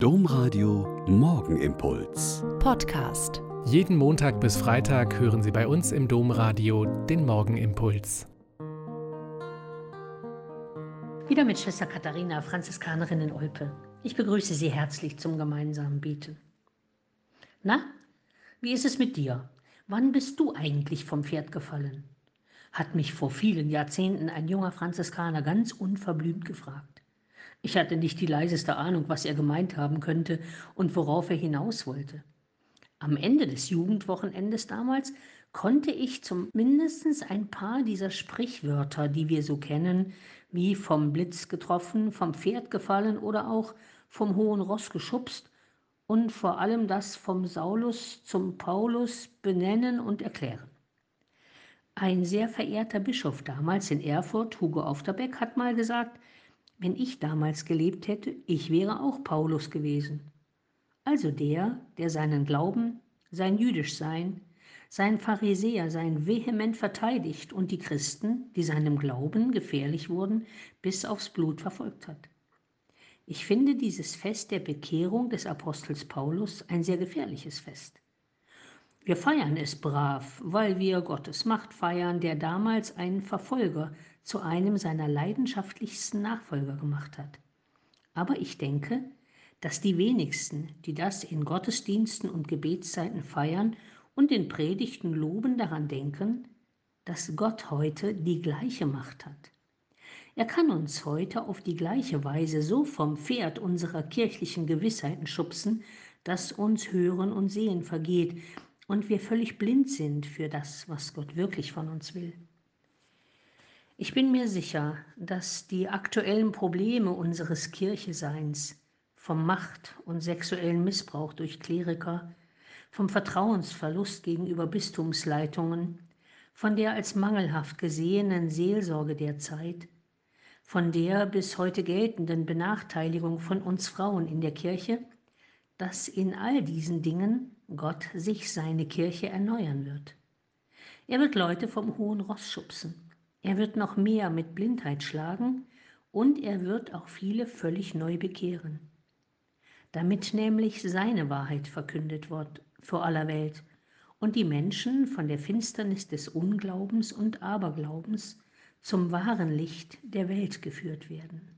Domradio Morgenimpuls. Podcast. Jeden Montag bis Freitag hören Sie bei uns im Domradio den Morgenimpuls. Wieder mit Schwester Katharina, Franziskanerin in Olpe. Ich begrüße Sie herzlich zum gemeinsamen Beten. Na, wie ist es mit dir? Wann bist du eigentlich vom Pferd gefallen? Hat mich vor vielen Jahrzehnten ein junger Franziskaner ganz unverblümt gefragt. Ich hatte nicht die leiseste Ahnung, was er gemeint haben könnte und worauf er hinaus wollte. Am Ende des Jugendwochenendes damals konnte ich zumindest ein paar dieser Sprichwörter, die wir so kennen, wie vom Blitz getroffen, vom Pferd gefallen oder auch vom hohen Ross geschubst und vor allem das vom Saulus zum Paulus benennen und erklären. Ein sehr verehrter Bischof damals in Erfurt, Hugo Aufterbeck, hat mal gesagt, wenn ich damals gelebt hätte, ich wäre auch Paulus gewesen. Also der, der seinen Glauben, sein Jüdischsein, sein Pharisäer sein vehement verteidigt und die Christen, die seinem Glauben gefährlich wurden, bis aufs Blut verfolgt hat. Ich finde dieses Fest der Bekehrung des Apostels Paulus ein sehr gefährliches Fest. Wir feiern es brav, weil wir Gottes Macht feiern, der damals einen Verfolger zu einem seiner leidenschaftlichsten Nachfolger gemacht hat. Aber ich denke, dass die wenigsten, die das in Gottesdiensten und Gebetszeiten feiern und in Predigten loben, daran denken, dass Gott heute die gleiche Macht hat. Er kann uns heute auf die gleiche Weise so vom Pferd unserer kirchlichen Gewissheiten schubsen, dass uns Hören und Sehen vergeht und wir völlig blind sind für das, was Gott wirklich von uns will. Ich bin mir sicher, dass die aktuellen Probleme unseres Kircheseins vom Macht- und sexuellen Missbrauch durch Kleriker, vom Vertrauensverlust gegenüber Bistumsleitungen, von der als mangelhaft gesehenen Seelsorge der Zeit, von der bis heute geltenden Benachteiligung von uns Frauen in der Kirche, dass in all diesen Dingen Gott sich seine Kirche erneuern wird. Er wird Leute vom hohen Ross schubsen er wird noch mehr mit Blindheit schlagen und er wird auch viele völlig neu bekehren. Damit nämlich seine Wahrheit verkündet wird vor aller Welt und die Menschen von der Finsternis des Unglaubens und Aberglaubens zum wahren Licht der Welt geführt werden.